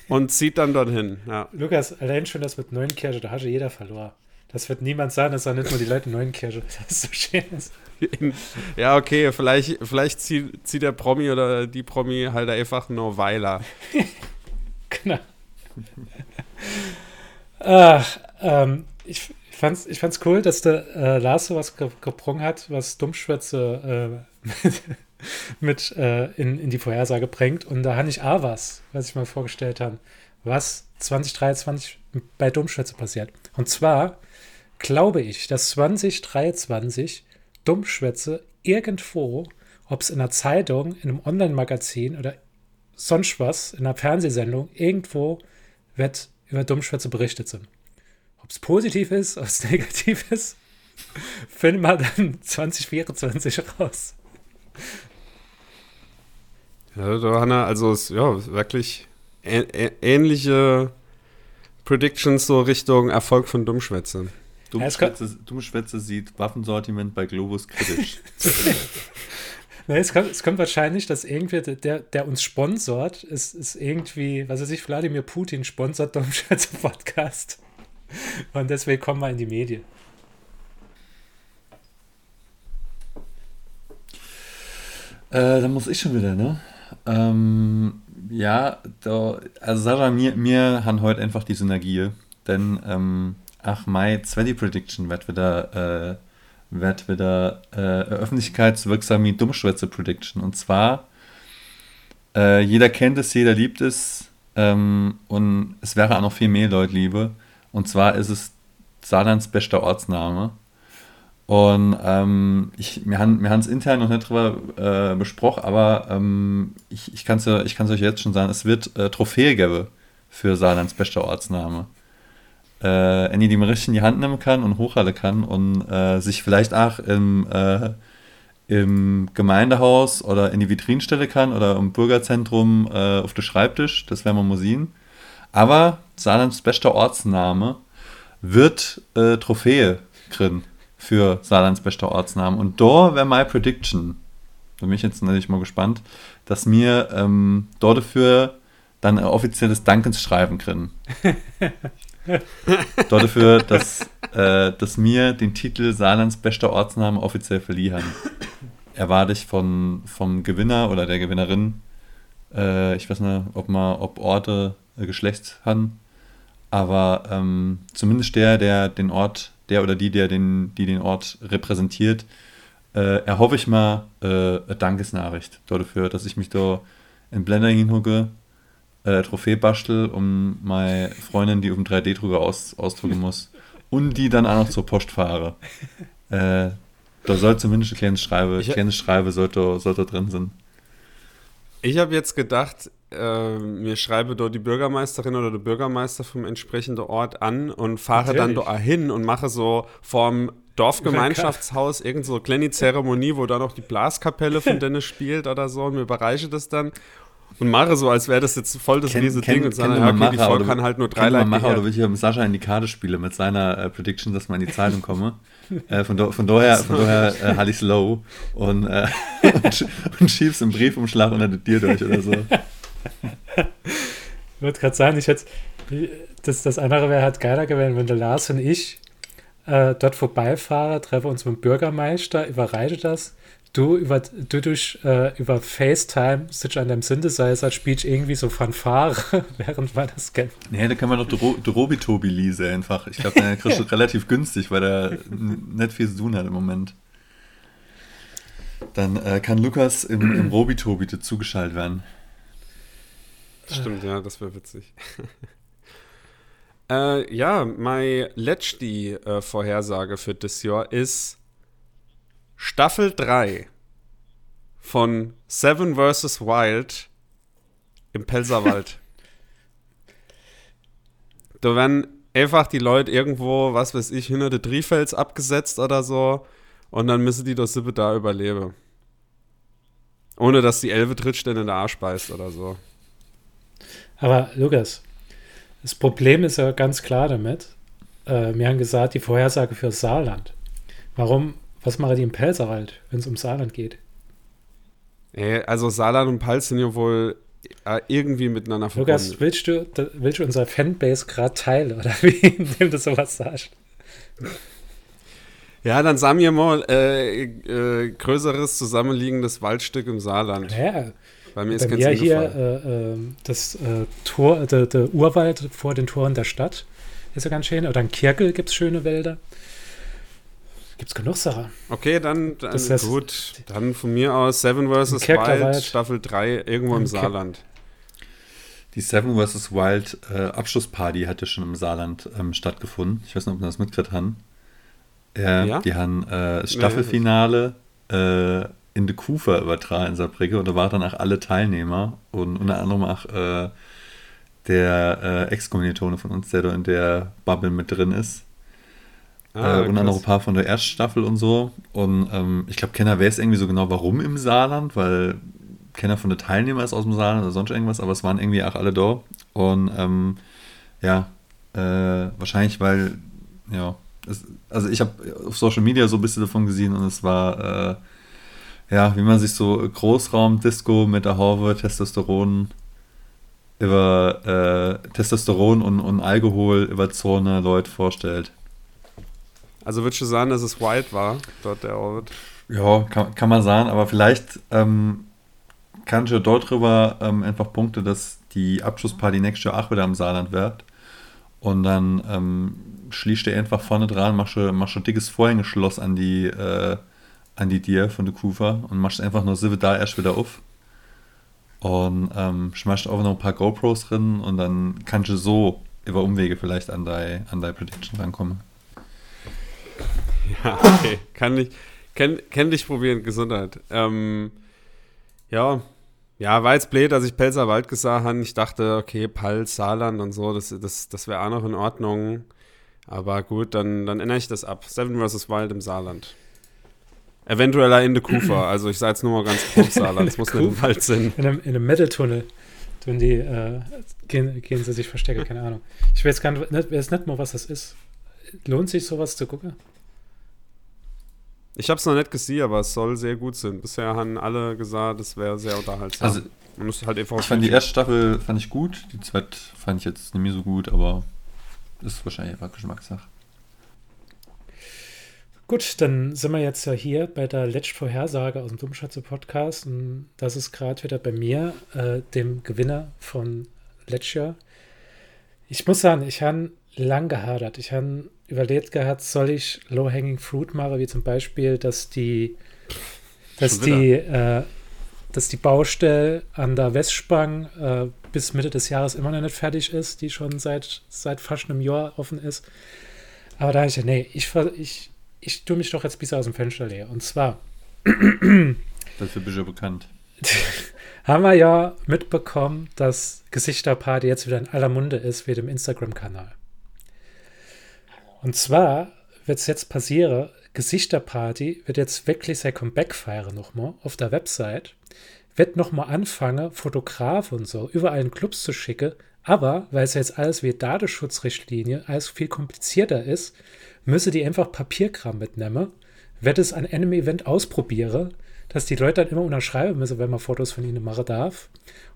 und zieht dann dorthin. Ja. Lukas, allein schon das mit Neunkirche, da hat ja jeder verloren. Das wird niemand sagen, das sagen nicht nur die Leute in Neunkirche, dass es so schön. Ja, okay, vielleicht, vielleicht zieht, zieht der Promi oder die Promi halt einfach nur Weiler. Genau. Ach, ähm, ich, ich, fand's, ich fand's cool, dass der äh, Lars sowas ge gebrungen hat, was Dummschwätze äh, mit, mit äh, in, in die Vorhersage bringt. Und da habe ich auch was, was ich mal vorgestellt habe, was 2023 bei Dummschwätze passiert. Und zwar glaube ich, dass 2023 Dummschwätze irgendwo, ob es in einer Zeitung, in einem Online-Magazin oder sonst was, in einer Fernsehsendung, irgendwo wird über Dummschwätze berichtet sind. Ob es positiv ist, ob es negativ ist, finden wir dann 2024 raus. Ja, wir also es- ja, wirklich ähnliche Predictions so Richtung Erfolg von Dummschwätze. Dummschwätze, Dummschwätze sieht Waffensortiment bei Globus kritisch. Nee, es, kommt, es kommt wahrscheinlich, dass irgendwie der, der uns sponsort, ist, ist irgendwie, was weiß ich, Wladimir Putin sponsert Dummschwätze Podcast. Und deswegen kommen wir in die Medien. Äh, dann muss ich schon wieder, ne? Ähm, ja, da, also Sarah, mir, mir haben heute einfach die Synergie. Denn, ähm, ach, Mai 20 Prediction wird wieder, äh, wird wieder äh, öffentlichkeitswirksame Dummschwätze Prediction. Und zwar, äh, jeder kennt es, jeder liebt es. Ähm, und es wäre auch noch viel mehr Leute liebe. Und zwar ist es Saarlands bester Ortsname. Und ähm, ich, wir haben wir es intern noch nicht drüber äh, besprochen, aber ähm, ich, ich kann es ich kann's euch jetzt schon sagen, es wird äh, Trophäe geben für Saarlands bester Ortsname. Äh, wenn die mal richtig in die Hand nehmen kann und hochhalten kann und äh, sich vielleicht auch im, äh, im Gemeindehaus oder in die Vitrine stellen kann oder im Bürgerzentrum äh, auf den Schreibtisch, das werden wir mal sehen. Aber Saarlands bester Ortsname wird äh, Trophäe kriegen für Saarlands bester Ortsnamen. Und da wäre meine Prediction, da bin ich jetzt natürlich mal gespannt, dass mir ähm, dort dafür dann ein offizielles Dankensschreiben kriegen. dort dafür, dass, äh, dass mir den Titel Saarlands bester Ortsname offiziell verliehen. Erwarte ich von, vom Gewinner oder der Gewinnerin, äh, ich weiß nicht, ob man, ob Orte äh, Geschlecht haben, aber ähm, zumindest der, der den Ort, der oder die, der den, die den Ort repräsentiert, äh, erhoffe ich mal äh, eine Dankesnachricht dafür, dass ich mich da in Blender hinhucke, äh, Trophäe bastel, um meine Freundin, die auf dem 3D-Drucker aus, ausdrucken muss, und die dann auch noch zur Post fahre. Äh, da soll zumindest ein kleines Schreibe, kleines Schreibe sollte, sollte drin sein. Ich habe jetzt gedacht, äh, mir schreibe dort die Bürgermeisterin oder der Bürgermeister vom entsprechenden Ort an und fahre dann Natürlich. da hin und mache so vorm Dorfgemeinschaftshaus irgend so eine kleine Zeremonie, wo da noch die Blaskapelle von Dennis spielt oder so und mir überreiche das dann und mache so, als wäre das jetzt voll das riesige Ding und sage, ja, okay, die Frau kann halt nur drei Leute. Macher, oder will ich hier mit Sascha in die Karte spielen mit seiner äh, Prediction, dass man in die Zeitung komme. äh, von, do, von daher, von daher äh, halte ich low und, äh, und, und schieb's im Briefumschlag unter die Tier durch oder so. Ich wollte gerade sagen, ich hätte, das, das andere wäre halt geiler gewesen, wenn der Lars und ich äh, dort vorbeifahren, treffe uns mit dem Bürgermeister, überreite das. Du, über, du durch, äh, über FaceTime sitzt an deinem Synthesizer, spielst irgendwie so Fanfare, während man das kennt. Nee, da kann man doch den Ro- den Robi-Tobi leasen einfach. Ich glaube, den kriegst du relativ günstig, weil der nicht viel zu tun hat im Moment. Dann äh, kann Lukas im, im Robi-Tobi dazugeschaltet werden. Stimmt, ja, das wäre witzig. äh, ja, meine letzte äh, Vorhersage für das Jahr ist Staffel 3 von Seven vs. Wild im Pelzerwald. da werden einfach die Leute irgendwo, was weiß ich, hinter der Trifels abgesetzt oder so und dann müssen die das Sippe da überleben. Ohne dass die Elbe Trittstelle in der Arsch beißt oder so. Aber Lukas, das Problem ist ja ganz klar damit. Äh, wir haben gesagt, die Vorhersage für Saarland. Warum, was machen die im Pelzerwald, wenn es um Saarland geht? Ey, also Saarland und Pals sind ja wohl äh, irgendwie miteinander verbunden. Lukas, willst du, willst du unsere Fanbase gerade teilen oder wie, indem du sowas sagst? Ja, dann sagen wir mal äh, äh, größeres zusammenliegendes Waldstück im Saarland. Ja, Bei mir ist bei mir hier äh, äh, das äh, Tor, der, der Urwald vor den Toren der Stadt ist ja ganz schön. Oder in Kirkel gibt es schöne Wälder. Gibt es genug Sachen. Okay, dann, dann das heißt- gut. Dann von mir aus Seven vs. Wild, Wald. Staffel 3, irgendwo im Im Saarland. Die Seven vs. Wild äh, Abschlussparty hatte schon im Saarland ähm, stattgefunden. Ich weiß nicht, ob wir das mitgekriegt haben. Äh, Ja? Die haben äh, das Staffelfinale äh, in de Kufa übertragen in Saarbrücke und da waren danach alle Teilnehmer und unter anderem auch äh, der äh, Ex-Kommilitone von uns, der da in der Bubble mit drin ist. Ah, äh, und dann noch ein paar von der Erststaffel und so. Und ähm, ich glaube, keiner weiß irgendwie so genau, warum im Saarland, weil keiner von den Teilnehmern ist aus dem Saarland oder sonst irgendwas, aber es waren irgendwie auch alle da. Und ähm, ja, äh, wahrscheinlich, weil, ja, es, also ich habe auf Social Media so ein bisschen davon gesehen und es war, äh, ja, wie man sich so Großraum-Disco mit der Haube, Testosteron über äh, Testosteron und, und Alkohol über Zone Leute vorstellt. Also würdest du sagen, dass es Wild war, dort der Ort? Ja, kann, kann man sagen, aber vielleicht ähm, kann ich ja dort drüber ähm, einfach Punkte, dass die Abschlussparty nächstes Jahr auch wieder im Saarland wird. Und dann ähm, schließt du einfach vorne dran, machst du, machst du ein dickes Vorhängeschloss an die, äh, an die Dir von der Kufa und machst einfach nur Silve da erst wieder auf. Und ähm, schmeißt auch noch ein paar GoPros drin und dann kannst du so über Umwege vielleicht an deine an deine Prediction rankommen. Ja, okay. Kann ich, kenn, kenn dich probieren, Gesundheit. Ähm, ja, ja, war jetzt blöd, dass ich Pelzerwald gesagt habe. Ich dachte, okay, Pals, Saarland und so, das, das, das wäre auch noch in Ordnung. Aber gut, dann, dann ändere ich das ab. Seven vs. Wild im Saarland. Eventuell auch in der Kufa. Also ich sage jetzt nur mal ganz grob Saarland. Es muss nicht im Wald sein. In einem, in einem Metal-Tunnel tun die, äh, gehen, gehen sie sich verstecken, keine Ahnung. Ich weiß gar nicht, nicht, weiß nicht mal, was das ist. Lohnt sich sowas zu gucken? Ich habe es noch nicht gesehen, aber es soll sehr gut sein. Bisher haben alle gesagt, es wäre sehr unterhaltsam. Also Man muss halt einfach Ich fand die erste Staffel fand ich gut, die zweite fand ich jetzt nicht mehr so gut, aber ist wahrscheinlich einfach Geschmackssache. Gut, dann sind wir jetzt ja hier bei der letzten Vorhersage aus dem Dummschatze-Podcast. Und das ist gerade wieder bei mir, äh, dem Gewinner von letztes. Ich muss sagen, ich habe lang gehadert. Ich habe überlegt gehabt, soll ich Low-Hanging Fruit machen, wie zum Beispiel, dass die, dass die, äh, dass die Baustelle an der Westspang äh, bis Mitte des Jahres immer noch nicht fertig ist, die schon seit, seit fast einem Jahr offen ist. Aber da habe ich ja, nee, ich, ich, ich tue mich doch jetzt bisschen aus dem Fenster leer. Und zwar Dafür bist du ja bekannt. haben wir ja mitbekommen, dass Gesichterparty jetzt wieder in aller Munde ist, wie dem Instagram-Kanal. Und zwar wird es jetzt passieren, Gesichterparty wird jetzt wirklich sein Comeback feiern nochmal auf der Website, wird nochmal anfangen, Fotografen und so überall in Clubs zu schicken, aber weil es jetzt alles wie Datenschutzrichtlinie alles viel komplizierter ist, müsse die einfach Papierkram mitnehmen, wird es an einem Event ausprobieren, dass die Leute dann immer unterschreiben müssen, wenn man Fotos von ihnen machen darf.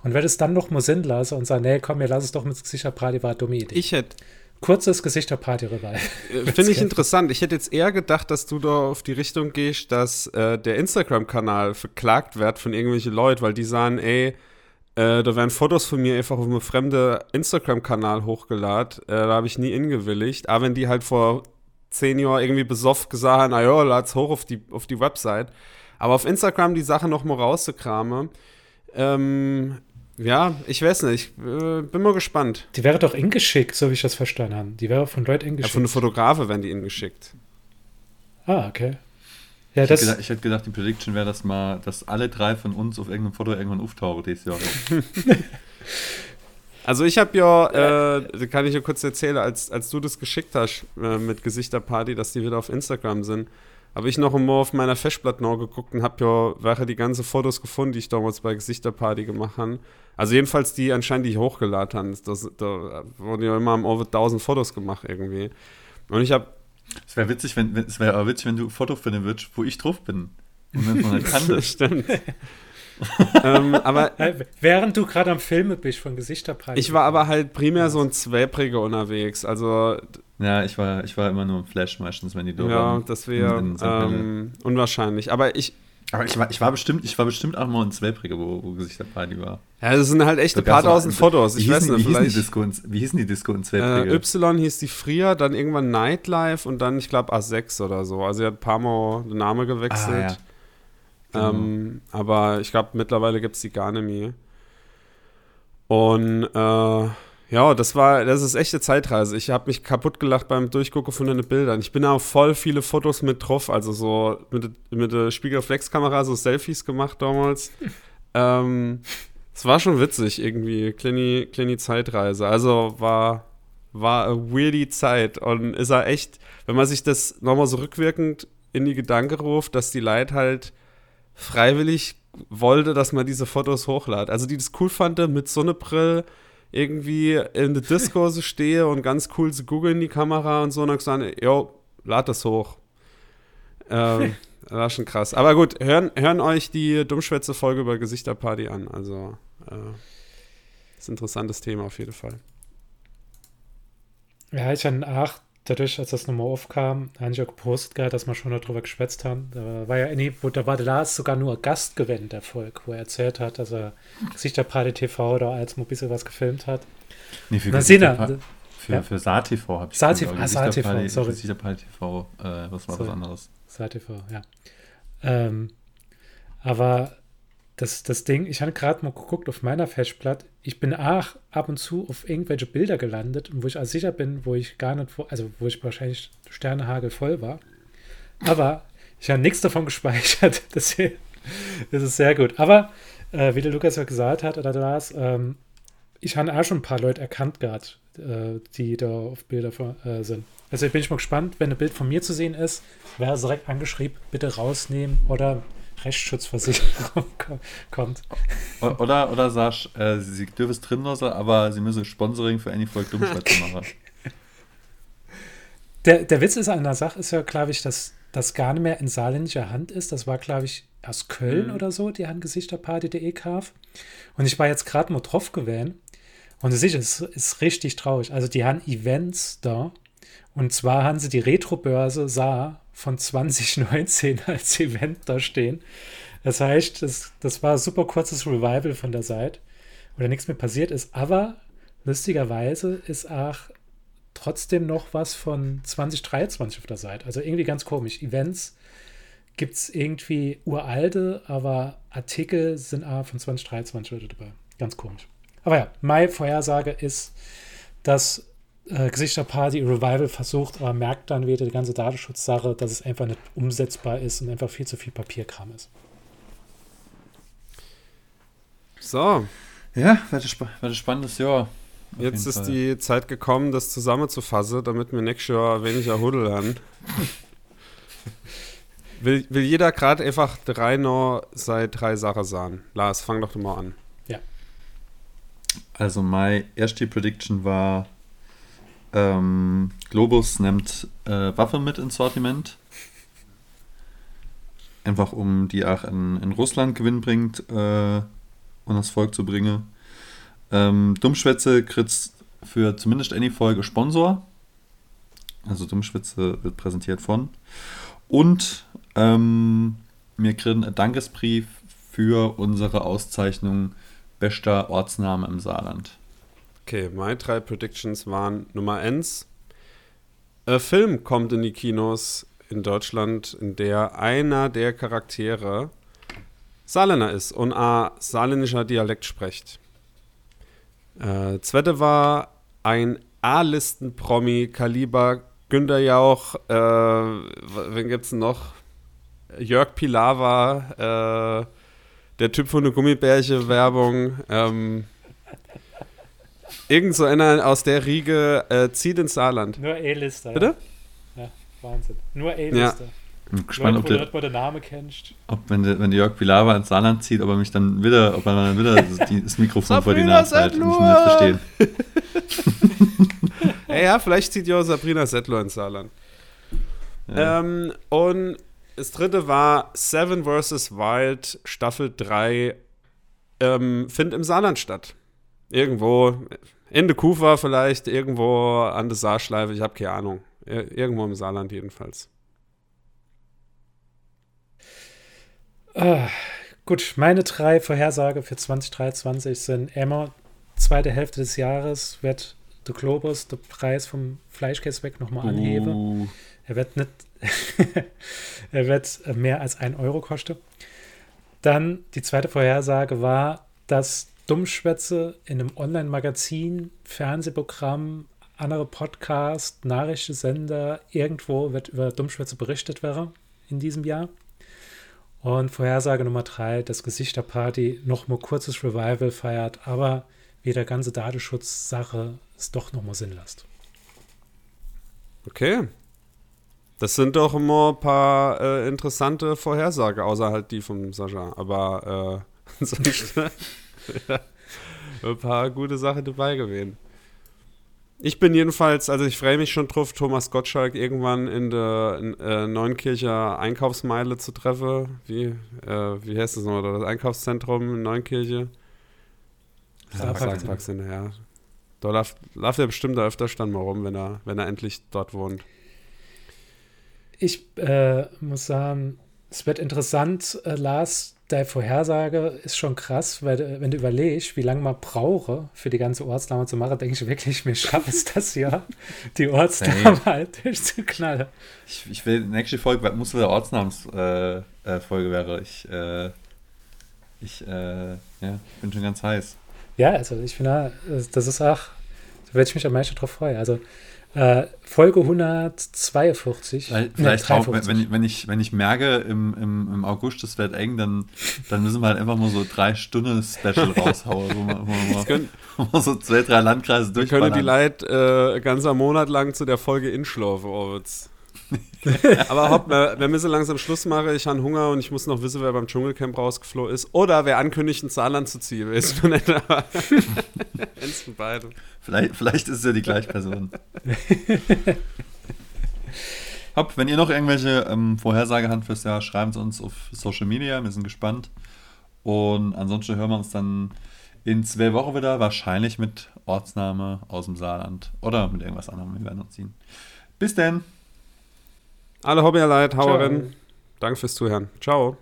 Und wird es dann noch mal Sinn lassen und sagen, nee, komm, wir lassen es doch mit Gesichterparty, war eine dumme Idee. Ich hätte Kurzes Gesichterparty-Revival. Äh, Finde ich interessant. Ich hätte jetzt eher gedacht, dass du da auf die Richtung gehst, dass äh, der Instagram-Kanal verklagt wird von irgendwelchen Leuten, weil die sagen, ey, äh, da werden Fotos von mir einfach auf einem fremden Instagram-Kanal hochgeladen. Äh, da habe ich nie ingewilligt. Aber wenn die halt vor zehn Jahren irgendwie besoffen gesagt haben, naja, lad's hoch auf die, auf die Website. Aber auf Instagram die Sache noch mal rauszukramen, ähm, ja, ich weiß nicht. Ich äh, bin mal gespannt. Die wäre doch eng geschickt, so wie ich das verstanden habe. Die wäre von Leuten eng Ja, von einem Fotografen werden die ihnen geschickt. ah, okay. Ja, Ich das, hätte, gedacht, ich hätte gedacht, die Prediction wäre, dass mal, dass alle drei von uns auf irgendeinem Foto irgendwann auftauchen dieses Jahr. Also ich habe ja, äh, kann ich ja kurz erzählen, als, als du das geschickt hast äh, mit Gesichterparty, dass die wieder auf Instagram sind, habe ich noch einmal auf meiner Festplatte geguckt und habe ja welche die ganzen Fotos gefunden, die ich damals bei Gesichterparty gemacht habe. Also jedenfalls die anscheinend, die ich hochgeladen habe. Das, da wurden ja immer over 1000 Fotos gemacht irgendwie. Und ich habe Es wäre witzig, wenn, wenn, es wäre aber witzig, wenn du ein Foto finden würdest, wo ich drauf bin. Und wenn man halt kannte. Stimmt. ähm, aber äh, während du gerade am Filme bist von Gesichterparty. ich war aber halt primär so ein Zwäbriger unterwegs. Also Ja, ich war, ich war immer nur im Flash meistens, wenn die da ja, waren. das wäre ähm, unwahrscheinlich. Aber ich, Aber ich war, ich war bestimmt, ich war bestimmt auch mal in Zwelbrige, wo, wo Gesichterparty war. ja, das sind halt echt ein paar tausend Fotos. Wie Ich weiß hießen, nicht, wie hießen die vielleicht. Disco in, wie hießen die Disco in Äh, Zwelbrige? y hieß die Fria, dann irgendwann Nightlife und dann, ich glaube, A6 oder so. Also, er hat ein paar Mal den Namen gewechselt. Ah, ja. Genau. ähm, aber ich glaube, mittlerweile gibt es die gar nicht mehr. Und äh, ja, das war, das ist echte Zeitreise. Ich habe mich kaputt gelacht beim Durchgucken von den Bildern. Ich bin auch voll viele Fotos mit drauf, also so mit, mit der Spiegelreflexkamera so Selfies gemacht damals. ähm, es war schon witzig irgendwie, kleine, kleine Zeitreise. Also war, war eine weirdy Zeit und ist er echt, wenn man sich das nochmal so rückwirkend in die Gedanken ruft, dass die Leute halt freiwillig wollte, dass man diese Fotos hochladet. Also die das cool fand, mit Sonnebrille irgendwie in der Disco so stehe und ganz cool so googeln in die Kamera und so und dann gesagt, jo, lad das hoch. Ähm, war schon krass. Aber gut, hören, hören euch die Dummschwätze-Folge über Gesichterparty an. Also, äh, ist ein interessantes Thema auf jeden Fall. Ja, ich habe auch, dadurch, als das nochmal aufkam, habe ich ja gepostet gehabt, dass wir schon darüber geschwätzt haben. Da war ja wo, da war der Lars sogar nur Gastgewinn der Folge, wo er erzählt hat, dass er Gesichterparty TV da als ein bisschen was gefilmt hat. nee, für Na, Für, ja. für SaTV habe ich SaTV, gesagt, ah, SaTV, sorry. Gesichterparty TV, äh, was war Sorry. was anderes? SaTV, ja. Ähm, aber das, das Ding, ich habe gerade mal geguckt auf meiner Festplatte, ich bin auch ab und zu auf irgendwelche Bilder gelandet, wo ich also sicher bin, wo ich gar nicht, also wo ich wahrscheinlich Sternehagel voll war. Aber ich habe nichts davon gespeichert. Das ist sehr gut. Aber äh, wie der Lukas ja gesagt hat, oder Lars, ähm, ich habe auch schon ein paar Leute erkannt gehabt, äh, die da auf Bilder von, äh, sind. Also bin ich mal gespannt, wenn ein Bild von mir zu sehen ist, wer es direkt angeschrieben, bitte rausnehmen oder Rechtsschutzversicherung ko- kommt. Oder, oder sagst äh, sie, dürfen es drin lassen, aber sie müssen Sponsoring für Any Volk Dummschwätze machen. Der, der Witz ist an der Sache, ist ja, glaube ich, dass das gar nicht mehr in saarländischer Hand ist. Das war, glaube ich, aus Köln Mhm. oder so, die haben Gesichterparty.de kauf. Und ich war jetzt gerade mal drauf gewesen. Und es ist, es ist richtig traurig. Also, die haben Events da. Und zwar haben sie die Retrobörse Saar von 2019 als Event da stehen. Das heißt, das, das war ein super kurzes Revival von der Seite, wo da nichts mehr passiert ist. Aber lustigerweise ist auch trotzdem noch was von 2023 auf der Seite. Also irgendwie ganz komisch. Events gibt es irgendwie uralte, aber Artikel sind auch von 2023 wieder dabei. Ganz komisch. Aber ja, meine Vorhersage ist, dass äh, Gesichterparty Revival versucht, aber merkt dann wieder die ganze Datenschutzsache, dass es einfach nicht umsetzbar ist und einfach viel zu viel Papierkram ist. So. Ja, wird ein spannendes Jahr. Jetzt ist Fall. die Zeit gekommen, das zusammenzufassen, damit wir nächstes Jahr weniger Huddel haben. will, will jeder gerade einfach drei noch seit drei Sachen sagen? Lars, fang doch mal an. Ja. Also, meine erste Prediction war: ähm, Globus nimmt äh, Waffe mit ins Sortiment. Einfach um die auch in, in Russland Gewinn bringt äh, und das Volk zu bringen. Ähm, Dummschwätze kriegt für zumindest eine Folge Sponsor. Also Dummschwätze wird präsentiert von. Und ähm, wir kriegen einen Dankesbrief für unsere Auszeichnung bester Ortsname im Saarland. Okay, meine drei Predictions waren Nummer 1. Ein Film kommt in die Kinos in Deutschland, in der einer der Charaktere Saarländer ist und ein saarländischer Dialekt spricht. Äh, zweite war ein A-Listen-Promi, Kaliber Günter Jauch, äh, wen gibt's noch? Jörg Pilawa, äh, der Typ von der Gummibärche-Werbung. Ähm, irgend so einer aus der Riege äh, zieht ins Saarland. Nur A-Lister. Bitte? Ja. ja, Wahnsinn. Nur A-Lister. Ja. Ich bin gespannt, ob, der, ob der Name kennst. Ob wenn, der, wenn der Jörg Pilawa ins Saarland zieht, ob er mich dann wieder, ob er dann wieder das, Mikrofon vor die Nase hält und mich nicht verstehen. hey, ja, vielleicht zieht ja auch Sabrina Settler ins Saarland. Ja. Ähm, und das dritte war Seven vs. Wild Staffel 3 ähm, findet im Saarland statt. Irgendwo in der Kufa vielleicht, irgendwo an der Saarschleife, ich habe keine Ahnung. Irgendwo im Saarland jedenfalls. Ah, gut, meine drei Vorhersage für 2023 sind immer zweite Hälfte des Jahres wird der Globus den Preis vom Fleischkäse weg nochmal anheben. Uh. Er wird nicht, er wird mehr als ein Euro kosten. Dann die zweite Vorhersage war, dass Dummschwätze in einem Online-Magazin, Fernsehprogramm, andere Podcast, Nachrichtensender, irgendwo wird über Dummschwätze berichtet werden in diesem Jahr. Und Vorhersage Nummer drei, das Gesichterparty noch mal kurzes Revival feiert, aber wie der ganze Datenschutz-Sache es doch noch mal Sinn lässt. Okay. Das sind doch immer ein paar äh, interessante Vorhersage, außer halt die vom Sascha. Aber äh, ein paar gute Sachen dabei gewesen. Ich bin jedenfalls, also ich freue mich schon drauf, Thomas Gottschalk irgendwann in der äh, Neunkircher Einkaufsmeile zu treffen. Wie, äh, wie heißt das nochmal? Das Einkaufszentrum in Neunkirche? Sachsen, ja. Da läuft, läuft er bestimmt da öfter stand mal rum, wenn er, wenn er endlich dort wohnt. Ich äh, muss sagen, es wird interessant, äh, Lars, deine Vorhersage ist schon krass, weil wenn du überlegst, wie lange man brauche, für die ganze Ortsname zu machen, denke ich wirklich, mir schafft es das ja, die Ortsname halt durchzuknallen. Ich, ich will, nächste Folge muss der Ortsnamensfolge äh, äh, wäre. Ich, äh, ich, äh, ja, bin schon ganz heiß. Ja, also ich finde, das ist auch, da werde ich mich am meisten drauf freuen. Also äh, Folge 142. Vielleicht nee, auch, wenn, wenn, ich, wenn ich merke, im, im, im August, das wird eng, dann, dann müssen wir halt einfach mal so drei Stunden Special raushauen, wo man, wo man, können, so zwei, drei Landkreise durchballern. können die Leute äh, ganzer Monat lang zu der Folge inschlafen, Orwitz. Aber hopp, wir müssen langsam Schluss machen. Ich habe Hunger und ich muss noch wissen, wer beim Dschungelcamp rausgeflogen ist. Oder wer ankündigt, ins Saarland zu ziehen. Ist Eins von beiden. Vielleicht, vielleicht ist es ja die gleiche Person. Hopp, wenn ihr noch irgendwelche ähm, Vorhersagen habt fürs Jahr, schreibt es uns auf Social Media. Wir sind gespannt. Und ansonsten hören wir uns dann in zwei Wochen wieder, wahrscheinlich mit Ortsname aus dem Saarland oder mit irgendwas anderem. Wir werden uns ziehen. Bis denn. Alle Hobbyerleid, Hauerin. Danke fürs Zuhören. Ciao.